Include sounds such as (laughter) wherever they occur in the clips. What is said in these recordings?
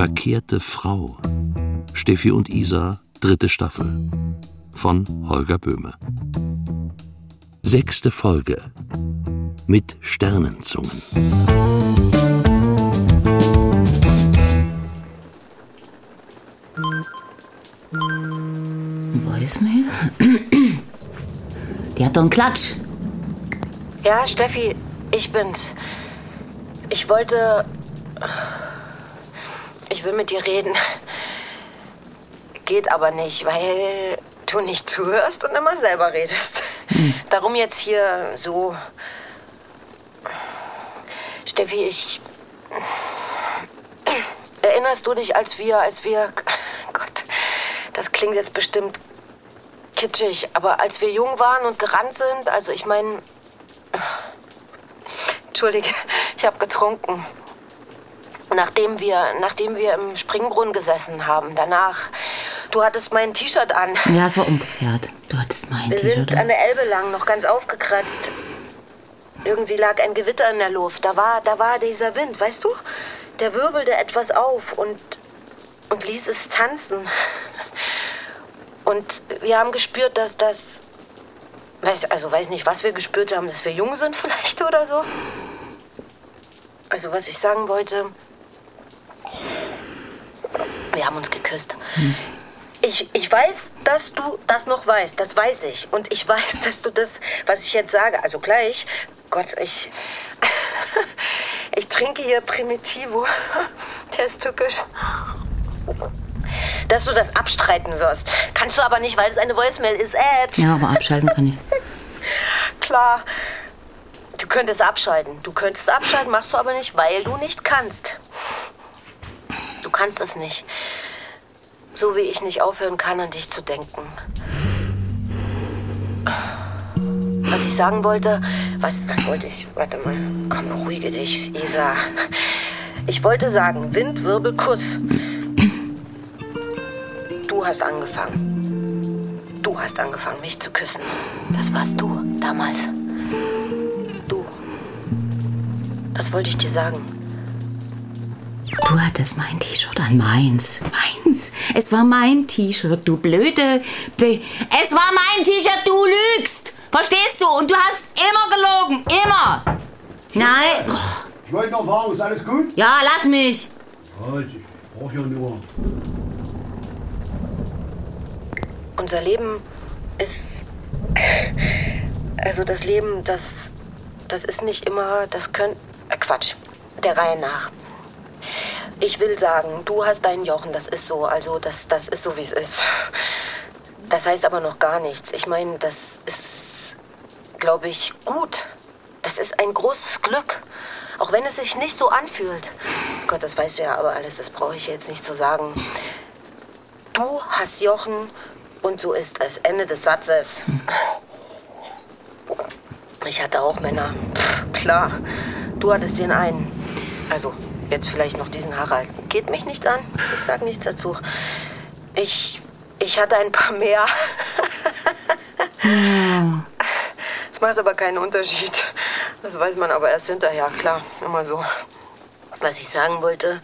Verkehrte Frau. Steffi und Isa, dritte Staffel. Von Holger Böhme. Sechste Folge. Mit Sternenzungen. Voicemail? Die hat doch einen Klatsch. Ja, Steffi, ich bin's. Ich wollte. Ich will mit dir reden. Geht aber nicht, weil du nicht zuhörst und immer selber redest. Darum jetzt hier so. Steffi, ich. Erinnerst du dich, als wir, als wir. Gott, das klingt jetzt bestimmt kitschig, aber als wir jung waren und gerannt sind, also ich meine. Entschuldige, ich habe getrunken. Nachdem wir, nachdem wir im Springbrunnen gesessen haben, danach. Du hattest mein T-Shirt an. Ja, es war umgekehrt. Du hattest mein Wir sind T-Shirt an an. der Elbe lang, noch ganz aufgekratzt. Irgendwie lag ein Gewitter in der Luft. Da war, da war dieser Wind, weißt du? Der wirbelte etwas auf und, und ließ es tanzen. Und wir haben gespürt, dass das. Weiß, also weiß nicht, was wir gespürt haben, dass wir jung sind vielleicht oder so. Also was ich sagen wollte. Wir haben uns geküsst. Ich, ich weiß, dass du das noch weißt. Das weiß ich. Und ich weiß, dass du das, was ich jetzt sage, also gleich. Gott, ich. (laughs) Ich trinke hier Primitivo. (laughs) Der ist tückisch. Dass du das abstreiten wirst. Kannst du aber nicht, weil es eine Voicemail ist. Ed. Ja, aber abschalten kann ich. (laughs) Klar. Du könntest abschalten. Du könntest abschalten, machst du aber nicht, weil du nicht kannst. Kannst es nicht. So wie ich nicht aufhören kann, an dich zu denken. Was ich sagen wollte, was, was wollte ich? Warte mal, komm, ruhige dich, Isa. Ich wollte sagen, Windwirbel, Kuss. Du hast angefangen. Du hast angefangen, mich zu küssen. Das warst du damals. Du. Das wollte ich dir sagen. Du hattest mein T-Shirt an. Meins. Meins. Es war mein T-Shirt, du blöde. Be es war mein T-Shirt, du lügst. Verstehst du? Und du hast immer gelogen. Immer. Nein. Oh, Ich wollte noch fragen, ist alles gut? Ja, lass mich. Ja, ich brauch ja nur. Unser Leben ist. Also das Leben, das. Das ist nicht immer. Das können. Äh, Quatsch. Der Reihe nach. Ich will sagen, du hast deinen Jochen, das ist so. Also das, das ist so, wie es ist. Das heißt aber noch gar nichts. Ich meine, das ist, glaube ich, gut. Das ist ein großes Glück. Auch wenn es sich nicht so anfühlt. Gott, das weißt du ja aber alles, das brauche ich jetzt nicht zu sagen. Du hast Jochen und so ist es. Ende des Satzes. Ich hatte auch Männer. Pff, klar. Du hattest den einen. Also, jetzt vielleicht noch diesen Harald. Geht mich nicht an. Ich sag nichts dazu. Ich. Ich hatte ein paar mehr. (laughs) Das macht aber keinen Unterschied. Das weiß man aber erst hinterher, klar. Immer so. Was ich sagen wollte.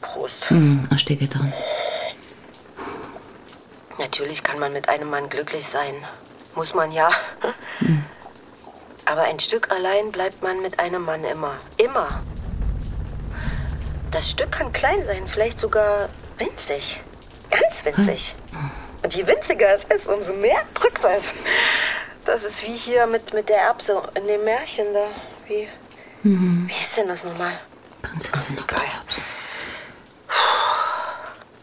Prost. Hm, steht ihr dran. Natürlich kann man mit einem Mann glücklich sein. Muss man ja. Aber ein Stück allein bleibt man mit einem Mann immer. Immer. Das Stück kann klein sein, vielleicht sogar winzig. Ganz winzig. Und je winziger es ist, umso mehr drückt es. Das ist wie hier mit, mit der Erbse in dem Märchen da. Wie, wie ist denn das nochmal? Prinzessin Egal.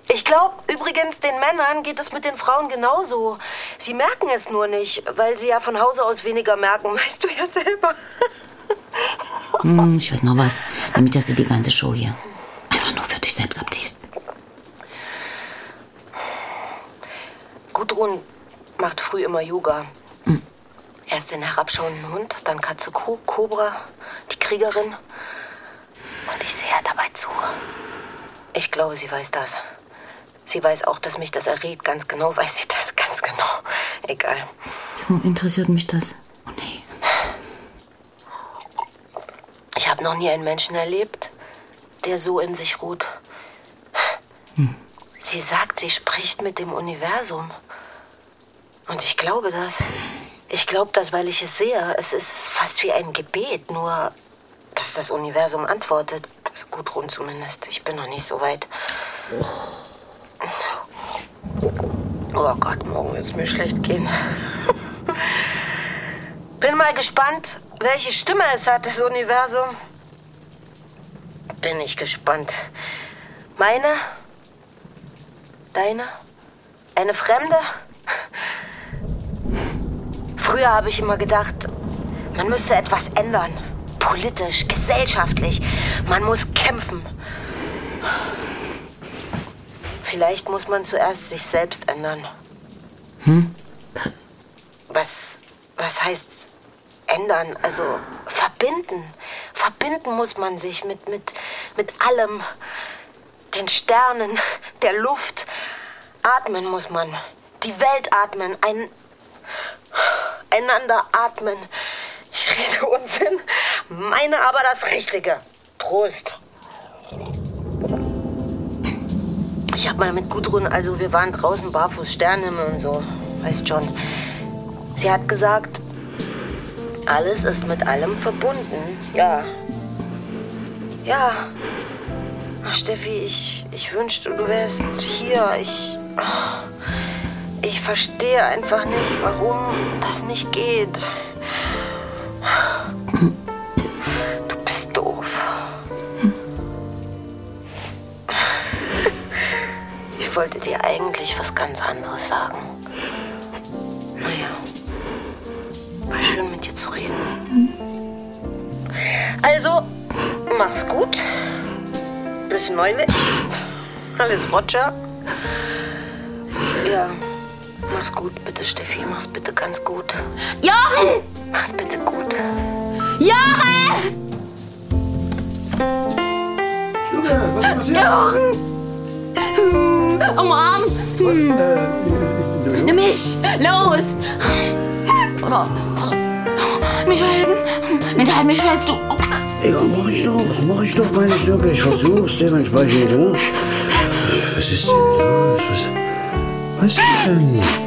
Ich glaube übrigens, den Männern geht es mit den Frauen genauso. Sie merken es nur nicht, weil sie ja von Hause aus weniger merken, (laughs) weißt du ja selber. Hm, ich weiß noch was. Damit dass du die ganze Show hier einfach nur für dich selbst abziehst. Gudrun macht früh immer Yoga. Erst den herabschauenden Hund, dann Katze Kuh, Kobra, die Kriegerin. Und ich sehe dabei zu. Ich glaube, sie weiß das. Sie weiß auch, dass mich das erregt. Ganz genau weiß sie das. Ganz genau. Egal. So interessiert mich das. Oh nee. Ich habe noch nie einen Menschen erlebt, der so in sich ruht. Sie sagt, sie spricht mit dem Universum. Und ich glaube das. Ich glaube das, weil ich es sehe. Es ist fast wie ein Gebet, nur dass das Universum antwortet. Also Gudrun zumindest. Ich bin noch nicht so weit. Oh Gott, morgen wird es mir schlecht gehen. (laughs) Bin mal gespannt, welche Stimme es hat, das Universum. Bin ich gespannt. Meine? Deine? Eine Fremde? Früher habe ich immer gedacht, man müsste etwas ändern. Politisch, gesellschaftlich. Man muss kämpfen. Vielleicht muss man zuerst sich selbst ändern. Hm? Was, was heißt ändern? Also verbinden. Verbinden muss man sich mit, mit, mit allem. Den Sternen, der Luft. Atmen muss man. Die Welt atmen. Ein, einander atmen. Ich rede Unsinn, meine aber das Richtige. Prost. Ich hab mal mit Gudrun, also wir waren draußen barfuß, Sternhimmel und so, weißt schon. Sie hat gesagt, alles ist mit allem verbunden. Ja. Ja. Ach, Steffi, ich, ich wünschte, du wärst hier. Ich. Ich verstehe einfach nicht, warum das nicht geht. Du bist doof. Ich wollte dir eigentlich was ganz anderes sagen. Naja, war schön mit dir zu reden. Also, mach's gut. Bis neulich. Alles Roger. Ja. Mach's gut, bitte, Steffi. Mach's bitte ganz gut. Jochen! Mach's bitte gut. Jochen! Junge, was ist passiert? Jochen! Umarm! Nimm mich! Los! Oder, mich halten! Mich halt mich fest, du! Ja, mach ich doch, mach ich doch, meine Schnuppe. Ich versuch's dementsprechend, ja. Was ist denn los? Was, was denn?